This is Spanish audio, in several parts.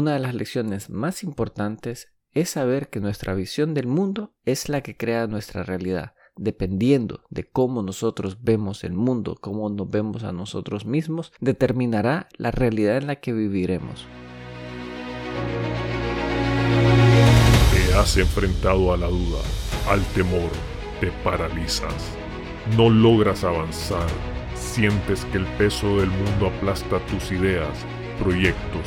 una de las lecciones más importantes es saber que nuestra visión del mundo es la que crea nuestra realidad. Dependiendo de cómo nosotros vemos el mundo, cómo nos vemos a nosotros mismos, determinará la realidad en la que viviremos. Te has enfrentado a la duda, al temor, te paralizas. No logras avanzar, sientes que el peso del mundo aplasta tus ideas, proyectos,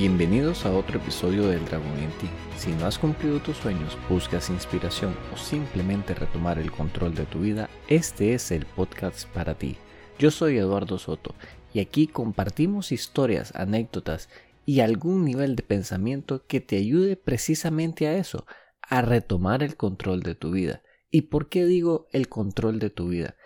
Bienvenidos a otro episodio del Dragón en. Si no has cumplido tus sueños, buscas inspiración o simplemente retomar el control de tu vida, este es el podcast para ti. Yo soy Eduardo Soto y aquí compartimos historias, anécdotas y algún nivel de pensamiento que te ayude precisamente a eso, a retomar el control de tu vida. ¿Y por qué digo el control de tu vida?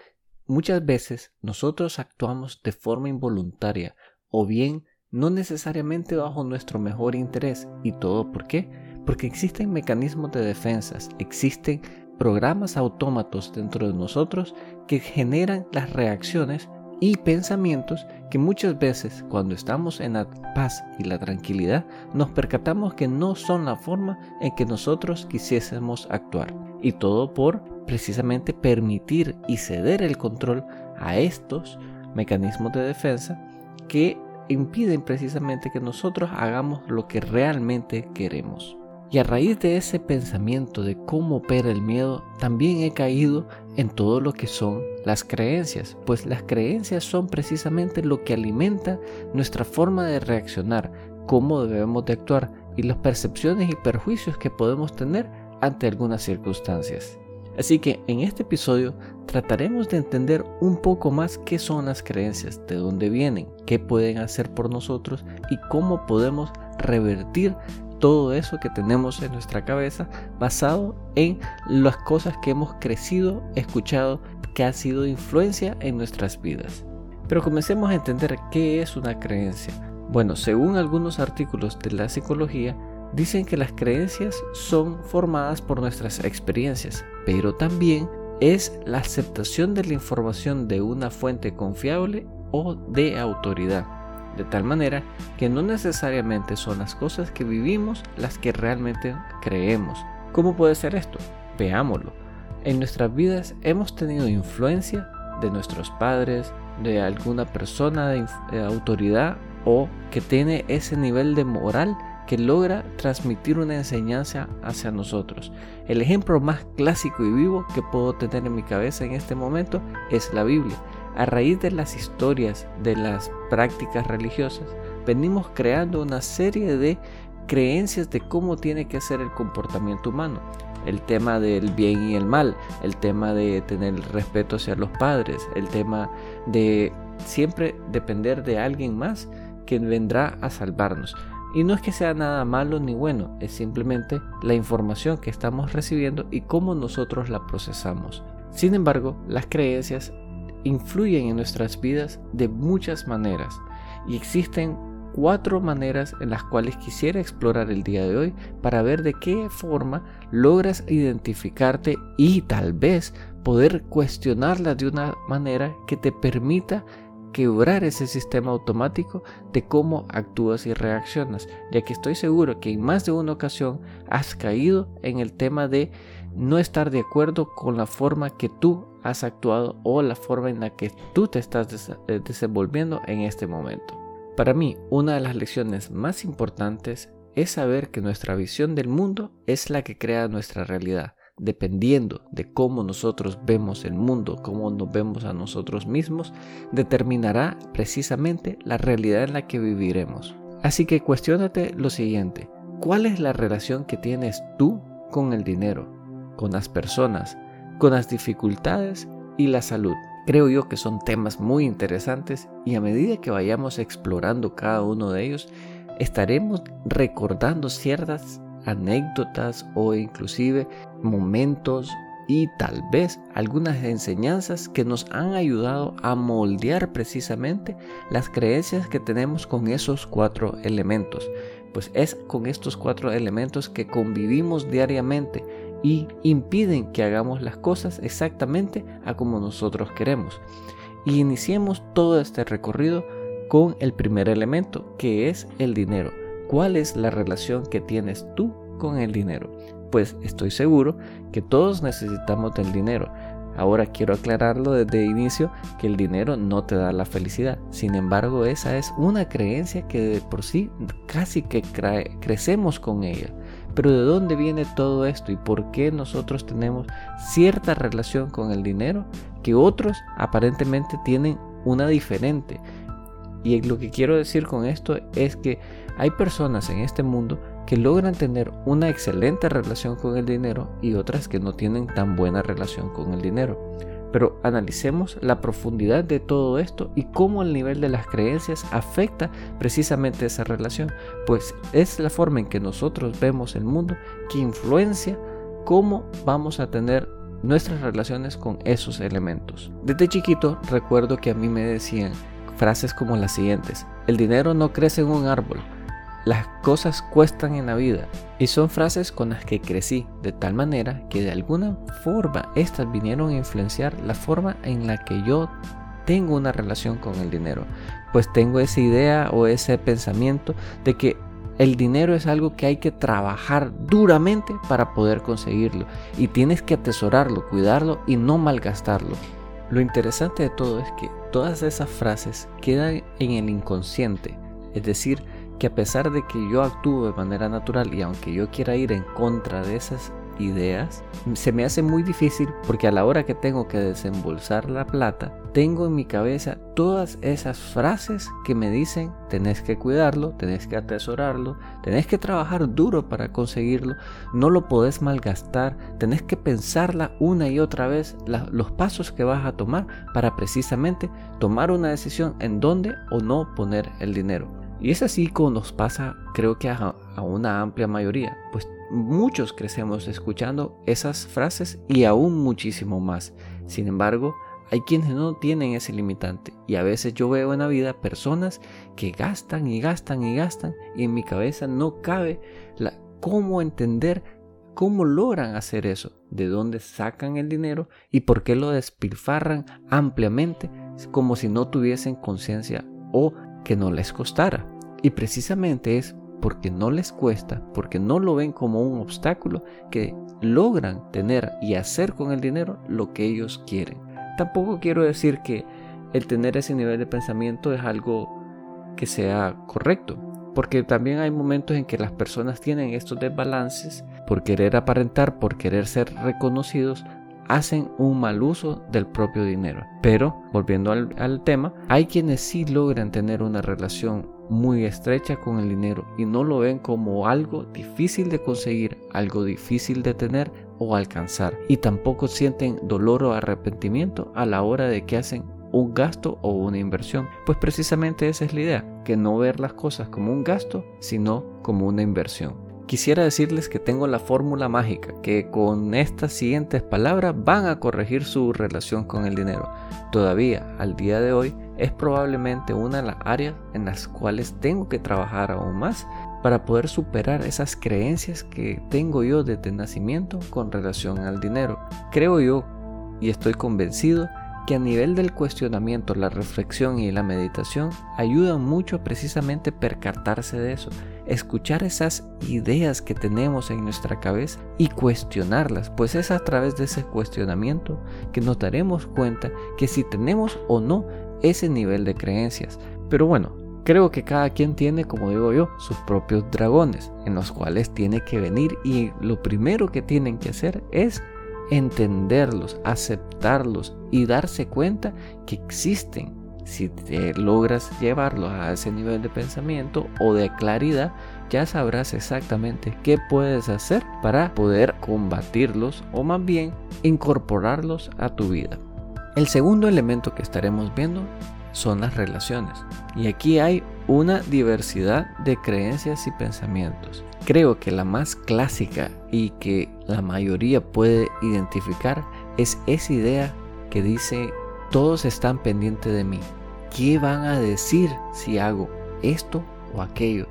Muchas veces nosotros actuamos de forma involuntaria o bien no necesariamente bajo nuestro mejor interés. ¿Y todo por qué? Porque existen mecanismos de defensas, existen programas autómatos dentro de nosotros que generan las reacciones y pensamientos que muchas veces cuando estamos en la paz y la tranquilidad nos percatamos que no son la forma en que nosotros quisiésemos actuar. Y todo por precisamente permitir y ceder el control a estos mecanismos de defensa que impiden precisamente que nosotros hagamos lo que realmente queremos. Y a raíz de ese pensamiento de cómo opera el miedo, también he caído en todo lo que son las creencias, pues las creencias son precisamente lo que alimenta nuestra forma de reaccionar, cómo debemos de actuar y las percepciones y perjuicios que podemos tener ante algunas circunstancias. Así que en este episodio trataremos de entender un poco más qué son las creencias, de dónde vienen, qué pueden hacer por nosotros y cómo podemos revertir todo eso que tenemos en nuestra cabeza basado en las cosas que hemos crecido, escuchado, que ha sido influencia en nuestras vidas. Pero comencemos a entender qué es una creencia. Bueno, según algunos artículos de la psicología, dicen que las creencias son formadas por nuestras experiencias, pero también es la aceptación de la información de una fuente confiable o de autoridad, de tal manera que no necesariamente son las cosas que vivimos las que realmente creemos. ¿Cómo puede ser esto? Veámoslo. En nuestras vidas hemos tenido influencia de nuestros padres, de alguna persona de, autoridad o que tiene ese nivel de moral que logra transmitir una enseñanza hacia nosotros. El ejemplo más clásico y vivo que puedo tener en mi cabeza en este momento es la Biblia. A raíz de las historias de las prácticas religiosas, venimos creando una serie de creencias de cómo tiene que ser el comportamiento humano. El tema del bien y el mal, el tema de tener respeto hacia los padres, el tema de siempre depender de alguien más que vendrá a salvarnos. Y no es que sea nada malo ni bueno, es simplemente la información que estamos recibiendo y cómo nosotros la procesamos. Sin embargo, las creencias influyen en nuestras vidas de muchas maneras y existen cuatro maneras en las cuales quisiera explorar el día de hoy para ver de qué forma logras identificarte y tal vez poder cuestionarlas de una manera que te permita quebrar ese sistema automático de cómo actúas y reaccionas, ya que estoy seguro que en más de una ocasión has caído en el tema de no estar de acuerdo con la forma que tú has actuado o la forma en la que tú te estás eh, desenvolviendo en este momento. Para mí, una de las lecciones más importantes es saber que nuestra visión del mundo es la que crea nuestra realidad dependiendo de cómo nosotros vemos el mundo, cómo nos vemos a nosotros mismos, determinará precisamente la realidad en la que viviremos. Así que cuestionate lo siguiente, ¿cuál es la relación que tienes tú con el dinero, con las personas, con las dificultades y la salud? Creo yo que son temas muy interesantes y a medida que vayamos explorando cada uno de ellos, estaremos recordando ciertas anécdotas o inclusive momentos y tal vez algunas enseñanzas que nos han ayudado a moldear precisamente las creencias que tenemos con esos cuatro elementos. Pues es con estos cuatro elementos que convivimos diariamente y impiden que hagamos las cosas exactamente a como nosotros queremos. Y iniciemos todo este recorrido con el primer elemento, que es el dinero. ¿Cuál es la relación que tienes tú con el dinero? pues estoy seguro que todos necesitamos del dinero. Ahora quiero aclararlo desde el inicio que el dinero no te da la felicidad. Sin embargo, esa es una creencia que de por sí casi que crecemos con ella. Pero ¿de dónde viene todo esto y por qué nosotros tenemos cierta relación con el dinero que otros aparentemente tienen una diferente? Y lo que quiero decir con esto es que hay personas en este mundo que logran tener una excelente relación con el dinero y otras que no tienen tan buena relación con el dinero. Pero analicemos la profundidad de todo esto y cómo el nivel de las creencias afecta precisamente esa relación, pues es la forma en que nosotros vemos el mundo que influencia cómo vamos a tener nuestras relaciones con esos elementos. Desde chiquito recuerdo que a mí me decían frases como las siguientes, el dinero no crece en un árbol, las cosas cuestan en la vida y son frases con las que crecí de tal manera que de alguna forma estas vinieron a influenciar la forma en la que yo tengo una relación con el dinero. Pues tengo esa idea o ese pensamiento de que el dinero es algo que hay que trabajar duramente para poder conseguirlo y tienes que atesorarlo, cuidarlo y no malgastarlo. Lo interesante de todo es que todas esas frases quedan en el inconsciente, es decir, que a pesar de que yo actúo de manera natural y aunque yo quiera ir en contra de esas ideas, se me hace muy difícil porque a la hora que tengo que desembolsar la plata, tengo en mi cabeza todas esas frases que me dicen tenés que cuidarlo, tenés que atesorarlo, tenés que trabajar duro para conseguirlo, no lo podés malgastar, tenés que pensarla una y otra vez los pasos que vas a tomar para precisamente tomar una decisión en dónde o no poner el dinero. Y es así como nos pasa, creo que a, una amplia mayoría, pues muchos crecemos escuchando esas frases y aún muchísimo más. Sin embargo, hay quienes no tienen ese limitante y a veces yo veo en la vida personas que gastan y gastan y gastan y en mi cabeza no cabe la, cómo entender cómo logran hacer eso, de dónde sacan el dinero y por qué lo despilfarran ampliamente como si no tuviesen conciencia o que no les costara. Y precisamente es porque no les cuesta, porque no lo ven como un obstáculo, que logran tener y hacer con el dinero lo que ellos quieren. Tampoco quiero decir que el tener ese nivel de pensamiento es algo que sea correcto, porque también hay momentos en que las personas tienen estos desbalances por querer aparentar, por querer ser reconocidos, hacen un mal uso del propio dinero. Pero, volviendo al, tema, hay quienes sí logran tener una relación muy estrecha con el dinero y no lo ven como algo difícil de conseguir, algo difícil de tener o alcanzar. Y tampoco sienten dolor o arrepentimiento a la hora de que hacen un gasto o una inversión. Pues precisamente esa es la idea, que no ver las cosas como un gasto, sino como una inversión. Quisiera decirles que tengo la fórmula mágica, que con estas siguientes palabras van a corregir su relación con el dinero. Todavía, al día de hoy, es probablemente una de las áreas en las cuales tengo que trabajar aún más para poder superar esas creencias que tengo yo desde nacimiento con relación al dinero. Creo yo y estoy convencido que a nivel del cuestionamiento, la reflexión y la meditación ayudan mucho precisamente percatarse de eso, escuchar esas ideas que tenemos en nuestra cabeza y cuestionarlas, pues es a través de ese cuestionamiento que nos daremos cuenta que si tenemos o no ese nivel de creencias. Pero bueno, creo que cada quien tiene, como digo yo, sus propios dragones en los cuales tiene que venir y lo primero que tienen que hacer es entenderlos, aceptarlos y darse cuenta que existen. Si te logras llevarlos a ese nivel de pensamiento o de claridad, ya sabrás exactamente qué puedes hacer para poder combatirlos o más bien incorporarlos a tu vida. El segundo elemento que estaremos viendo son las relaciones. Y aquí hay una diversidad de creencias y pensamientos. Creo que la más clásica y que la mayoría puede identificar es esa idea que dice todos están pendientes de mí. ¿Qué van a decir si hago esto o aquello?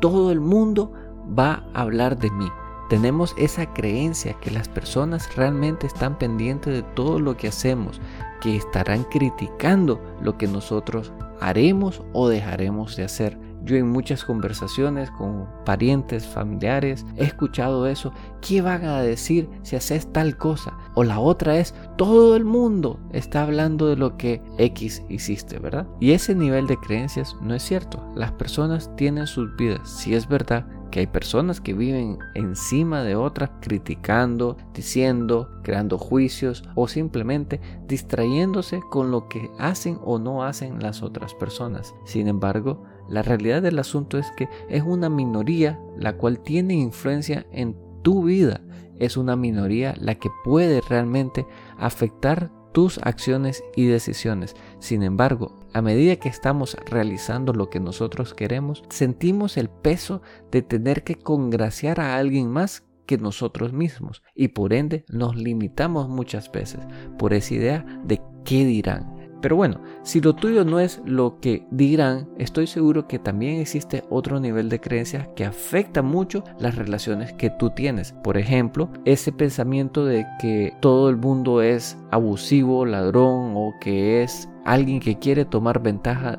Todo el mundo va a hablar de mí. Tenemos esa creencia que las personas realmente están pendientes de todo lo que hacemos, que estarán criticando lo que nosotros haremos o dejaremos de hacer. Yo en muchas conversaciones con parientes, familiares, he escuchado eso. ¿Qué van a decir si haces tal cosa? O la otra es, todo el mundo está hablando de lo que X hiciste, ¿verdad? Y ese nivel de creencias no es cierto. Las personas tienen sus vidas. Si es verdad que hay personas que viven encima de otras criticando, diciendo, creando juicios o simplemente distrayéndose con lo que hacen o no hacen las otras personas. Sin embargo, la realidad del asunto es que es una minoría la cual tiene influencia en tu vida. Es una minoría la que puede realmente afectar tus acciones y decisiones. Sin embargo, a medida que estamos realizando lo que nosotros queremos, sentimos el peso de tener que congraciar a alguien más que nosotros mismos y por ende nos limitamos muchas veces por esa idea de qué dirán. Pero bueno, si lo tuyo no es lo que dirán, estoy seguro que también existe otro nivel de creencias que afecta mucho las relaciones que tú tienes. Por ejemplo, ese pensamiento de que todo el mundo es abusivo, ladrón o que es alguien que quiere tomar ventaja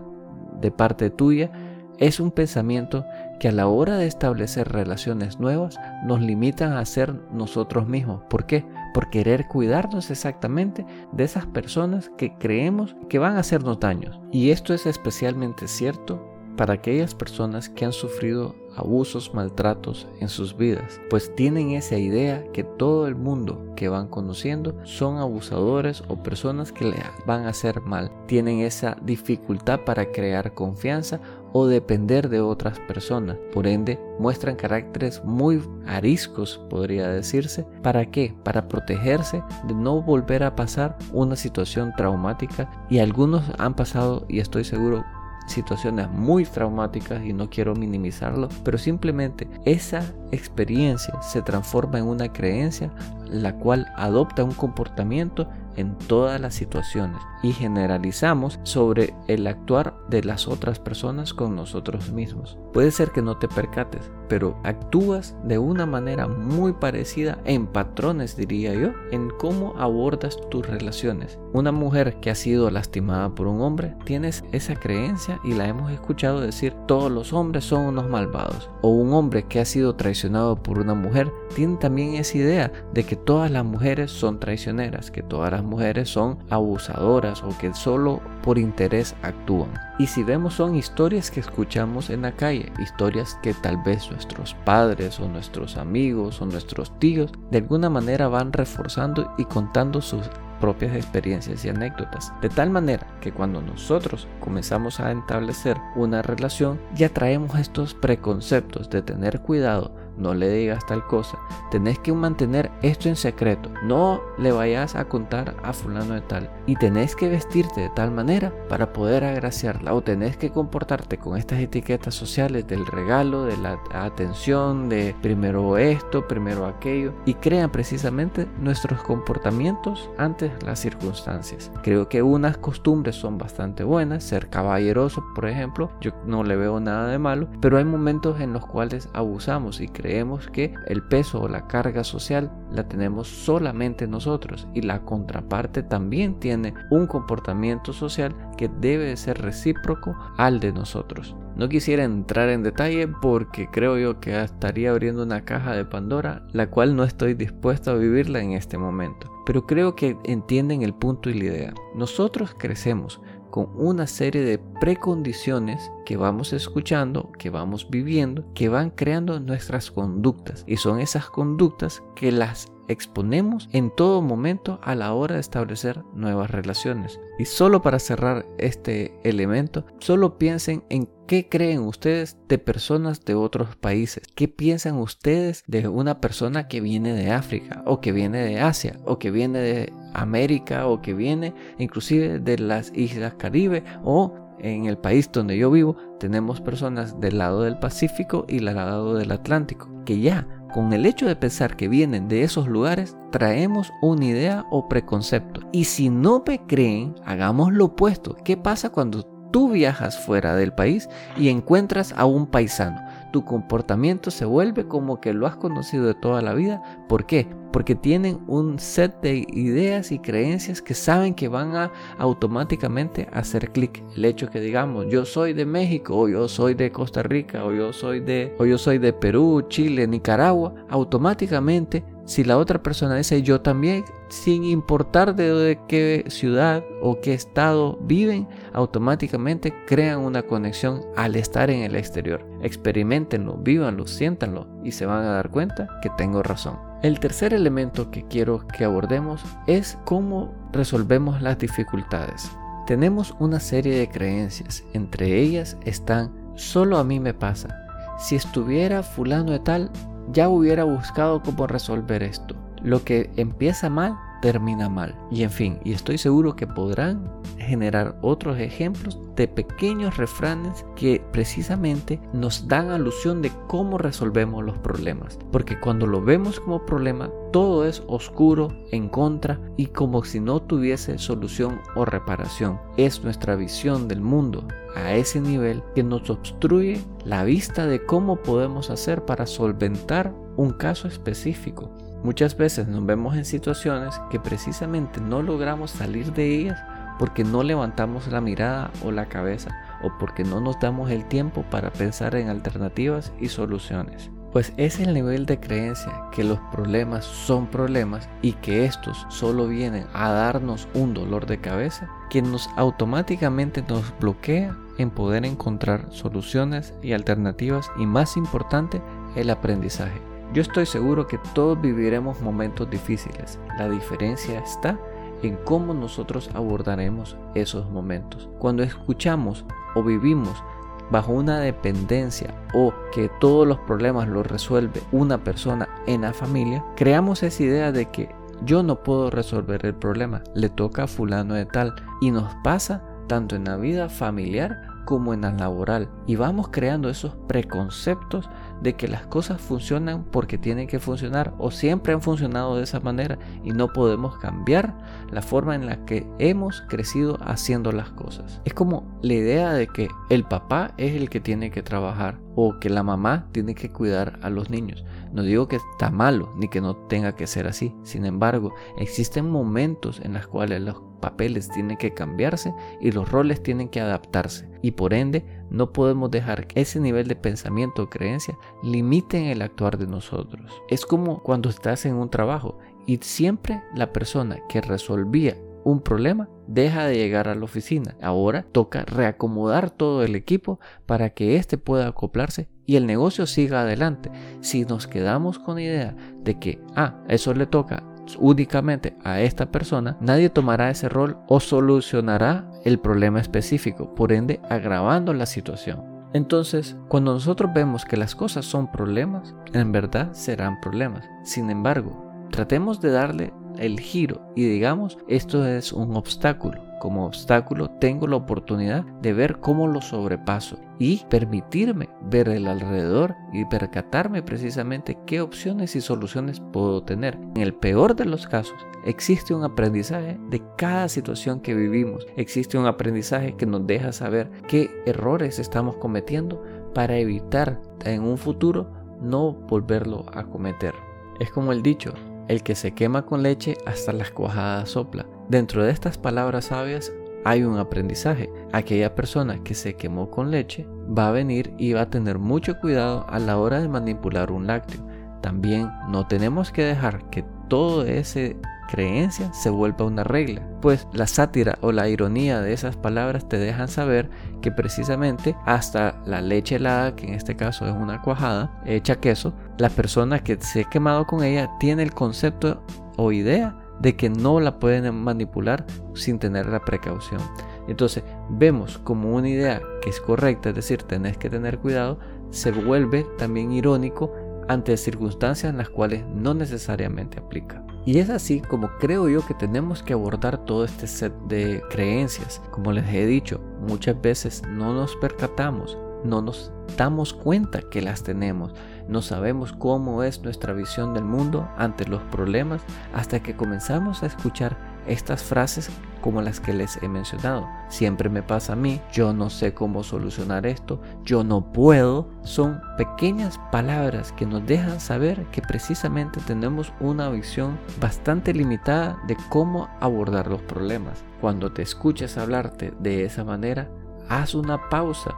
de parte tuya, es un pensamiento que a la hora de establecer relaciones nuevas nos limitan a ser nosotros mismos. ¿Por qué? Por querer cuidarnos exactamente de esas personas que creemos que van a hacernos daños. Y esto es especialmente cierto para aquellas personas que han sufrido abusos, maltratos en sus vidas, pues tienen esa idea que todo el mundo que van conociendo son abusadores o personas que le van a hacer mal. Tienen esa dificultad para crear confianza o depender de otras personas. Por ende, muestran caracteres muy ariscos, podría decirse. ¿Para qué? Para protegerse de no volver a pasar una situación traumática y algunos han pasado y estoy seguro situaciones muy traumáticas y no quiero minimizarlo, pero simplemente esa experiencia se transforma en una creencia la cual adopta un comportamiento en todas las situaciones y generalizamos sobre el actuar de las otras personas con nosotros mismos. Puede ser que no te percates, pero actúas de una manera muy parecida en patrones, diría yo, en cómo abordas tus relaciones. Una mujer que ha sido lastimada por un hombre, tienes esa creencia y la hemos escuchado decir todos los hombres son unos malvados. O un hombre que ha sido traicionado por una mujer, tiene también esa idea de que todas las mujeres son traicioneras, que todas las mujeres son abusadoras o que solo por interés actúan. Y si vemos son historias que escuchamos en la calle, historias que tal vez nuestros padres o nuestros amigos o nuestros tíos de alguna manera van reforzando y contando sus propias experiencias y anécdotas. De tal manera que cuando nosotros comenzamos a establecer una relación, ya traemos estos preconceptos de tener cuidado no le digas tal cosa. Tenés que mantener esto en secreto. No le vayas a contar a fulano de tal. Y tenés que vestirte de tal manera para poder agraciarla. O tenés que comportarte con estas etiquetas sociales del regalo, de la atención, de primero esto, primero aquello. Y crean precisamente nuestros comportamientos ante las circunstancias. Creo que unas costumbres son bastante buenas. Ser caballeroso, por ejemplo. Yo no le veo nada de malo. Pero hay momentos en los cuales abusamos y creemos creemos que el peso o la carga social la tenemos solamente nosotros y la contraparte también tiene un comportamiento social que debe ser recíproco al de nosotros. No quisiera entrar en detalle porque creo yo que estaría abriendo una caja de Pandora, la cual no estoy dispuesto a vivirla en este momento. Pero creo que entienden el punto y la idea. Nosotros crecemos con una serie de precondiciones que vamos escuchando, que vamos viviendo, que van creando nuestras conductas. Y son esas conductas que las exponemos en todo momento a la hora de establecer nuevas relaciones. Y solo para cerrar este elemento, solo piensen en qué creen ustedes de personas de otros países. ¿Qué piensan ustedes de una persona que viene de África o que viene de Asia o que viene de América o que viene inclusive de las Islas Caribe o en el país donde yo vivo, tenemos personas del lado del Pacífico y del lado del Atlántico, que ya con el hecho de pensar que vienen de esos lugares, traemos una idea o preconcepto. Y si no me creen, hagamos lo opuesto. ¿Qué pasa cuando tú viajas fuera del país y encuentras a un paisano? Tu comportamiento se vuelve como que lo has conocido de toda la vida. ¿Por qué? porque tienen un set de ideas y creencias que saben que van a automáticamente hacer clic. El hecho que digamos yo soy de México o yo soy de Costa Rica o yo soy de o yo soy de Perú, Chile, Nicaragua, automáticamente si la otra persona dice yo también, sin importar de qué ciudad o qué estado viven, automáticamente crean una conexión al estar en el exterior. Experimentenlo, vívanlo, siéntanlo y se van a dar cuenta que tengo razón. El tercer elemento que quiero que abordemos es cómo resolvemos las dificultades. Tenemos una serie de creencias, entre ellas están solo a mí me pasa. Si estuviera fulano de tal, ya hubiera buscado cómo resolver esto. Lo que empieza mal termina mal. Y en fin, y estoy seguro que podrán generar otros ejemplos de pequeños refranes que precisamente nos dan alusión de cómo resolvemos los problemas. Porque cuando lo vemos como problema, todo es oscuro, en contra y como si no tuviese solución o reparación. Es nuestra visión del mundo a ese nivel que nos obstruye la vista de cómo podemos hacer para solventar un caso específico. Muchas veces nos vemos en situaciones que precisamente no logramos salir de ellas porque no levantamos la mirada o la cabeza o porque no nos damos el tiempo para pensar en alternativas y soluciones. Pues es el nivel de creencia que los problemas son problemas y que estos solo vienen a darnos un dolor de cabeza que nos automáticamente nos bloquea en poder encontrar soluciones y alternativas y más importante el aprendizaje. Yo estoy seguro que todos viviremos momentos difíciles. La diferencia está en cómo nosotros abordaremos esos momentos. Cuando escuchamos o vivimos bajo una dependencia o que todos los problemas los resuelve una persona en la familia, creamos esa idea de que yo no puedo resolver el problema, le toca a fulano de tal y nos pasa tanto en la vida familiar como en la laboral y vamos creando esos preconceptos de que las cosas funcionan porque tienen que funcionar o siempre han funcionado de esa manera y no podemos cambiar la forma en la que hemos crecido haciendo las cosas. Es como la idea de que el papá es el que tiene que trabajar o que la mamá tiene que cuidar a los niños. No digo que está malo ni que no tenga que ser así. Sin embargo, existen momentos en los cuales papeles tienen que cambiarse y los roles tienen que adaptarse. Y por ende, no podemos dejar que ese nivel de pensamiento o creencia limiten el actuar de nosotros. Es como cuando estás en un trabajo y siempre la persona que resolvía un problema deja de llegar a la oficina. Ahora toca reacomodar todo el equipo para que éste pueda acoplarse y el negocio siga adelante. Si nos quedamos con la idea de que, ah, eso le toca únicamente a esta persona, nadie tomará ese rol o solucionará el problema específico, por ende agravando la situación. Entonces, cuando nosotros vemos que las cosas son problemas, en verdad serán problemas. Sin embargo, tratemos de darle el giro y digamos esto es un obstáculo. Como obstáculo tengo la oportunidad de ver cómo lo sobrepaso y permitirme ver el alrededor y percatarme precisamente qué opciones y soluciones puedo tener. En el peor de los casos existe un aprendizaje de cada situación que vivimos. Existe un aprendizaje que nos deja saber qué errores estamos cometiendo para evitar en un futuro no volverlo a cometer. Es como el dicho, el que se quema con leche hasta las cuajadas sopla. Dentro de estas palabras sabias hay un aprendizaje. Aquella persona que se quemó con leche va a venir y va a tener mucho cuidado a la hora de manipular un lácteo. También no tenemos que dejar que todo ese creencia se vuelva una regla, pues la sátira o la ironía de esas palabras te dejan saber que precisamente hasta la leche helada, que en este caso es una cuajada hecha queso, la persona que se ha quemado con ella tiene el concepto o idea de que no la pueden manipular sin tener la precaución. Entonces vemos como una idea que es correcta, es decir, tenés que tener cuidado, se vuelve también irónico ante circunstancias en las cuales no necesariamente aplica. Y es así como creo yo que tenemos que abordar todo este set de creencias. Como les he dicho, muchas veces no nos percatamos, no nos damos cuenta que las tenemos, no sabemos cómo es nuestra visión del mundo ante los problemas hasta que comenzamos a escuchar estas frases como las que les he mencionado. Siempre me pasa a mí, yo no sé cómo solucionar esto, yo no puedo. Son pequeñas palabras que nos dejan saber que precisamente tenemos una visión bastante limitada de cómo abordar los problemas. Cuando te escuches hablarte de esa manera, haz una pausa,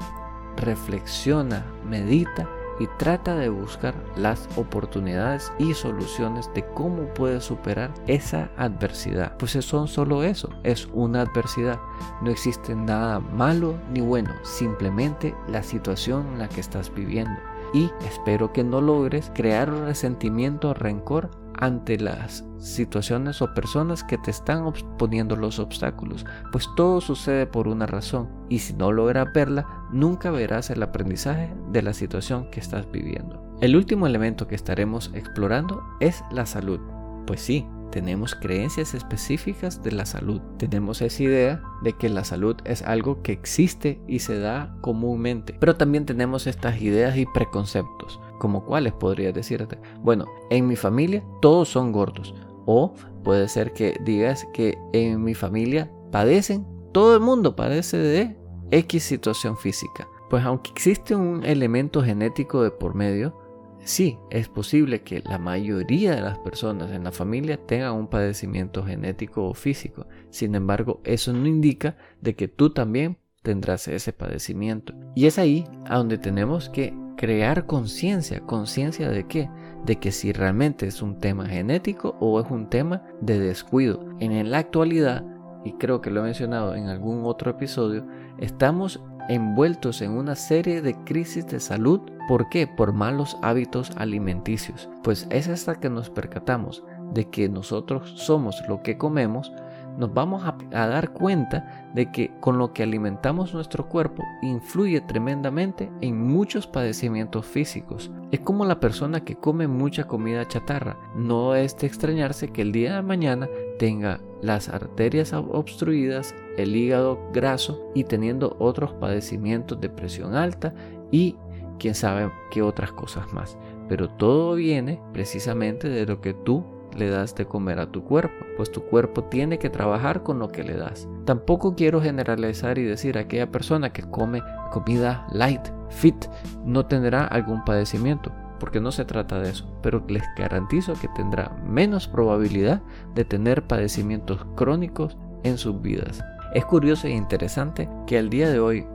reflexiona, medita y trata de buscar las oportunidades y soluciones de cómo puedes superar esa adversidad. Pues son solo eso, es una adversidad. No existe nada malo ni bueno, simplemente la situación en la que estás viviendo. Y espero que no logres crear resentimiento o rencor ante las situaciones o personas que te están poniendo los obstáculos, pues todo sucede por una razón y si no logras verla, nunca verás el aprendizaje de la situación que estás viviendo. El último elemento que estaremos explorando es la salud. Pues sí, tenemos creencias específicas de la salud. Tenemos esa idea de que la salud es algo que existe y se da comúnmente. Pero también tenemos estas ideas y preconceptos. ¿Como cuáles podría decirte? Bueno, en mi familia todos son gordos. O puede ser que digas que en mi familia padecen, todo el mundo padece de X situación física. Pues aunque existe un elemento genético de por medio, sí, es posible que la mayoría de las personas en la familia tengan un padecimiento genético o físico. Sin embargo, eso no indica de que tú también tendrás ese padecimiento. Y es ahí a donde tenemos que crear conciencia. ¿Conciencia de qué? De que si realmente es un tema genético o es un tema de descuido. En la actualidad, y creo que lo he mencionado en algún otro episodio, estamos envueltos en una serie de crisis de salud. ¿Por qué? Por malos hábitos alimenticios. Pues es hasta que nos percatamos de que nosotros somos lo que comemos, nos vamos a, dar cuenta de que con lo que alimentamos nuestro cuerpo influye tremendamente en muchos padecimientos físicos. Es como la persona que come mucha comida chatarra. No es de extrañarse que el día de mañana tenga las arterias obstruidas, el hígado graso y teniendo otros padecimientos de presión alta y quién sabe qué otras cosas más. Pero todo viene precisamente de lo que tú le das de comer a tu cuerpo, pues tu cuerpo tiene que trabajar con lo que le das. Tampoco quiero generalizar y decir aquella persona que come comida light, fit, no tendrá algún padecimiento, porque no se trata de eso, pero les garantizo que tendrá menos probabilidad de tener padecimientos crónicos en sus vidas. Es curioso e interesante que al día de hoy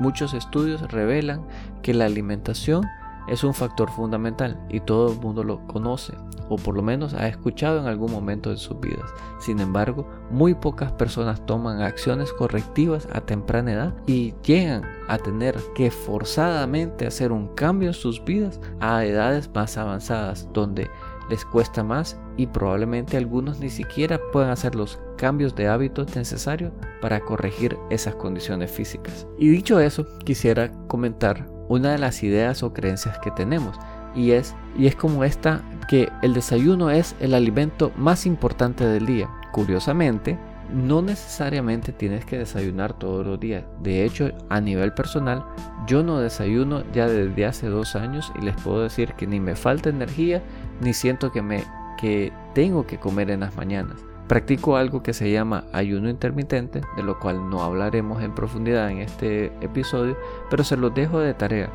muchos estudios revelan que la alimentación es un factor fundamental y todo el mundo lo conoce o por lo menos ha escuchado en algún momento de sus vidas. Sin embargo, muy pocas personas toman acciones correctivas a temprana edad y llegan a tener que forzadamente hacer un cambio en sus vidas a edades más avanzadas donde les cuesta más y probablemente algunos ni siquiera puedan hacer los cambios de hábitos necesarios para corregir esas condiciones físicas. Y dicho eso, quisiera comentar una de las ideas o creencias que tenemos y es, y es como esta que el desayuno es el alimento más importante del día. Curiosamente, no necesariamente tienes que desayunar todos los días. De hecho, a nivel personal, yo no desayuno ya desde hace dos años y les puedo decir que ni me falta energía ni siento que me que tengo que comer en las mañanas. Practico algo que se llama ayuno intermitente, de lo cual no hablaremos en profundidad en este episodio, pero se los dejo de tarea,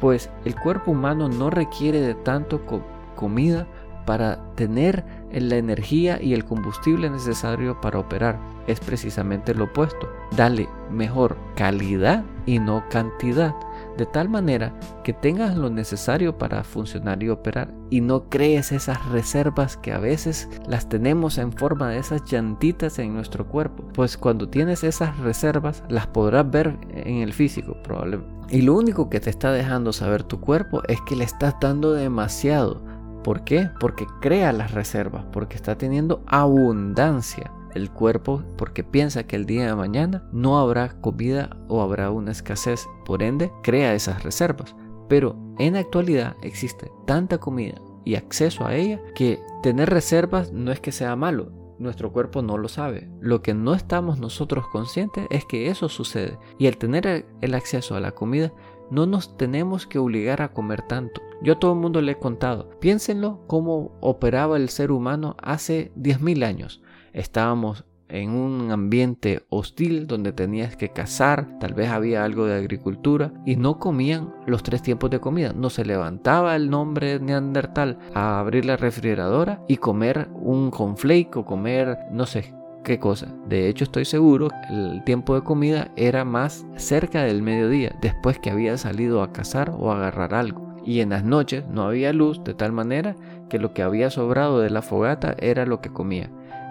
pues el cuerpo humano no requiere de tanto comida para tener la energía y el combustible necesario para operar. Es precisamente lo opuesto. Dale mejor calidad y no cantidad de tal manera que tengas lo necesario para funcionar y operar y no crees esas reservas que a veces las tenemos en forma de esas llantitas en nuestro cuerpo. Pues cuando tienes esas reservas las podrás ver en el físico probablemente. Y lo único que te está dejando saber tu cuerpo es que le estás dando demasiado. ¿Por qué? Porque crea las reservas, porque está teniendo abundancia el cuerpo porque piensa que el día de mañana no habrá comida o habrá una escasez. Por ende, crea esas reservas. Pero en la actualidad existe tanta comida y acceso a ella que tener reservas no es que sea malo, nuestro cuerpo no lo sabe. Lo que no estamos nosotros conscientes es que eso sucede. Y al tener el acceso a la comida, no nos tenemos que obligar a comer tanto. Yo a todo el mundo le he contado. Piénsenlo cómo operaba el ser humano hace 10.000 años. Estábamos en un ambiente hostil donde tenías que cazar, tal vez había algo de agricultura y no comían los tres tiempos de comida. No se levantaba el nombre neandertal a abrir la refrigeradora y comer un conflake o comer no sé qué cosa. De hecho estoy seguro el tiempo de comida era más cerca del mediodía, después que había salido a cazar o a agarrar algo. Y en las noches no había luz de tal manera que lo que había sobrado de la fogata era lo que comía.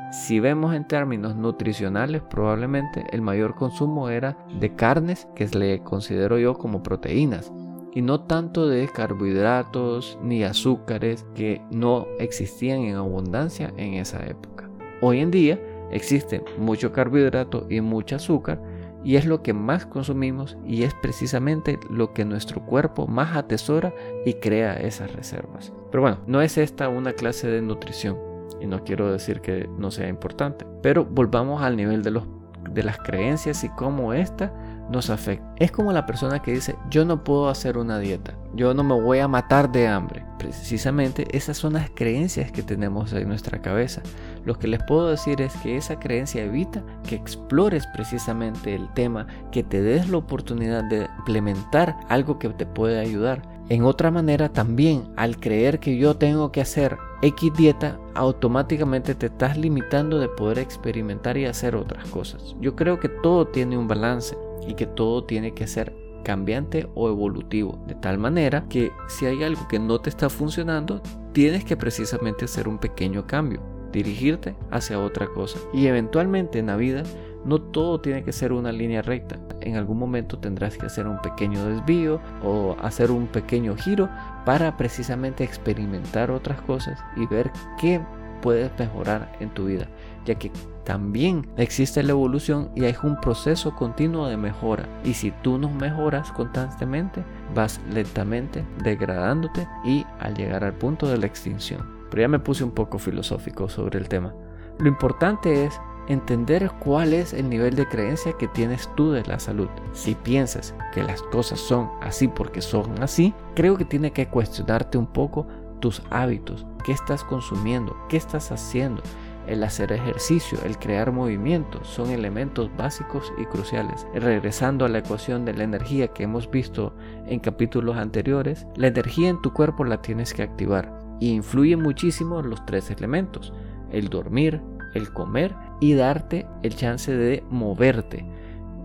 Si vemos en términos nutricionales, probablemente el mayor consumo era de carnes, que le considero yo como proteínas, y no tanto de carbohidratos ni azúcares que no existían en abundancia en esa época. Hoy en día existe mucho carbohidrato y mucho azúcar, y es lo que más consumimos y es precisamente lo que nuestro cuerpo más atesora y crea esas reservas. Pero bueno, no es esta una clase de nutrición y no quiero decir que no sea importante, pero volvamos al nivel de, los, de las creencias y cómo esta nos afecta. Es como la persona que dice, yo no puedo hacer una dieta, yo no me voy a matar de hambre. Precisamente esas son las creencias que tenemos en nuestra cabeza. Lo que les puedo decir es que esa creencia evita que explores precisamente el tema, que te des la oportunidad de implementar algo que te puede ayudar. En otra manera también, al creer que yo tengo que hacer X dieta, automáticamente te estás limitando de poder experimentar y hacer otras cosas. Yo creo que todo tiene un balance y que todo tiene que ser cambiante o evolutivo, de tal manera que si hay algo que no te está funcionando, tienes que precisamente hacer un pequeño cambio, dirigirte hacia otra cosa. Y eventualmente en la vida no todo tiene que ser una línea recta. En algún momento tendrás que hacer un pequeño desvío o hacer un pequeño giro para precisamente experimentar otras cosas y ver qué puedes mejorar en tu vida, ya que también existe la evolución y hay un proceso continuo de mejora. Y si tú no mejoras constantemente, vas lentamente degradándote y al llegar al punto de la extinción. Pero ya me puse un poco filosófico sobre el tema. Lo importante es entender cuál es el nivel de creencia que tienes tú de la salud. Si piensas que las cosas son así porque son así, creo que tiene que cuestionarte un poco tus hábitos, qué estás consumiendo, qué estás haciendo. El hacer ejercicio, el crear movimiento son elementos básicos y cruciales. Regresando a la ecuación de la energía que hemos visto en capítulos anteriores, la energía en tu cuerpo la tienes que activar y influye muchísimo los tres elementos, el dormir, el comer y darte el chance de moverte.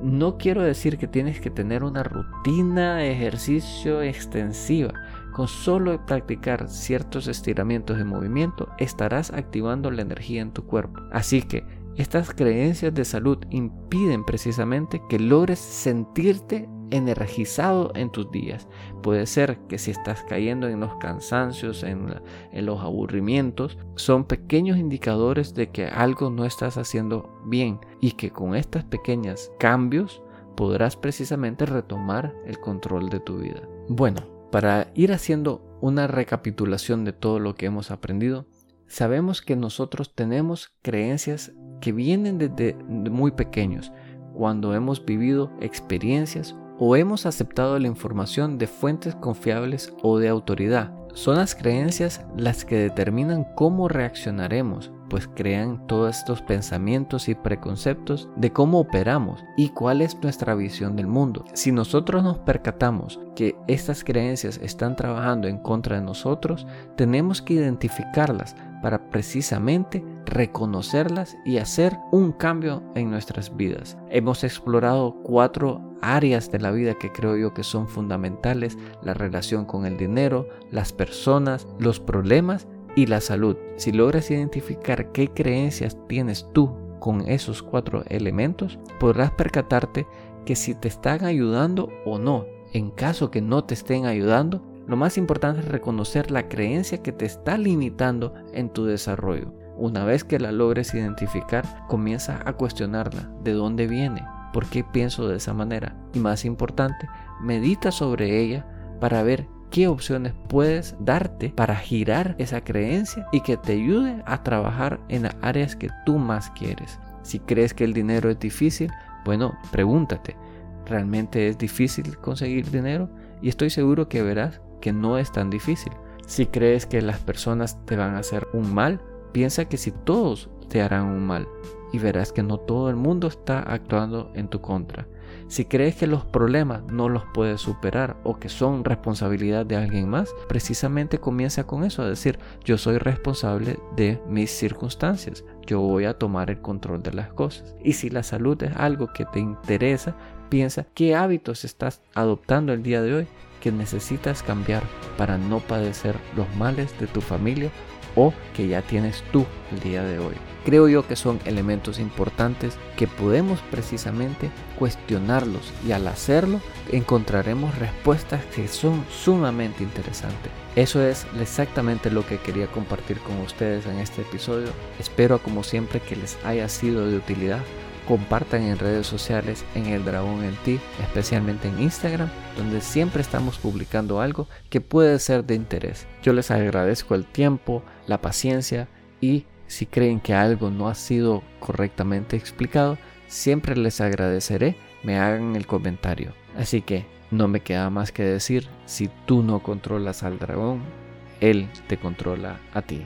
No quiero decir que tienes que tener una rutina de ejercicio extensiva. Con solo practicar ciertos estiramientos de movimiento estarás activando la energía en tu cuerpo. Así que estas creencias de salud impiden precisamente que logres sentirte energizado en tus días. Puede ser que si estás cayendo en los cansancios, en, los aburrimientos, son pequeños indicadores de que algo no estás haciendo bien y que con estos pequeños cambios podrás precisamente retomar el control de tu vida. Bueno, para ir haciendo una recapitulación de todo lo que hemos aprendido, sabemos que nosotros tenemos creencias que vienen desde muy pequeños, cuando hemos vivido experiencias o hemos aceptado la información de fuentes confiables o de autoridad. Son las creencias las que determinan cómo reaccionaremos, pues crean todos estos pensamientos y preconceptos de cómo operamos y cuál es nuestra visión del mundo. Si nosotros nos percatamos que estas creencias están trabajando en contra de nosotros, tenemos que identificarlas para precisamente reconocerlas y hacer un cambio en nuestras vidas. Hemos explorado cuatro áreas de la vida que creo yo que son fundamentales, la relación con el dinero, las personas, los problemas y la salud. Si logras identificar qué creencias tienes tú con esos cuatro elementos, podrás percatarte que si te están ayudando o no. En caso que no te estén ayudando, lo más importante es reconocer la creencia que te está limitando en tu desarrollo. Una vez que la logres identificar, comienza a cuestionarla. ¿De dónde viene? ¿Por qué pienso de esa manera? Y más importante, medita sobre ella para ver qué opciones puedes darte para girar esa creencia y que te ayude a trabajar en las áreas que tú más quieres. Si crees que el dinero es difícil, bueno, pregúntate, ¿realmente es difícil conseguir dinero? Y estoy seguro que verás que no es tan difícil. Si crees que las personas te van a hacer un mal, piensa que si todos te harán un mal y verás que no todo el mundo está actuando en tu contra. Si crees que los problemas no los puedes superar o que son responsabilidad de alguien más, precisamente comienza con eso, a decir, yo soy responsable de mis circunstancias, yo voy a tomar el control de las cosas. Y si la salud es algo que te interesa, piensa qué hábitos estás adoptando el día de hoy que necesitas cambiar para no padecer los males de tu familia o que ya tienes tú el día de hoy. Creo yo que son elementos importantes que podemos precisamente cuestionarlos y al hacerlo encontraremos respuestas que son sumamente interesantes. Eso es exactamente lo que quería compartir con ustedes en este episodio. Espero como siempre que les haya sido de utilidad compartan en redes sociales en El Dragón en Ti, especialmente en Instagram, donde siempre estamos publicando algo que puede ser de interés. Yo les agradezco el tiempo, la paciencia y si creen que algo no ha sido correctamente explicado, siempre les agradeceré me hagan el comentario. Así que no me queda más que decir, si tú no controlas al dragón, él te controla a ti.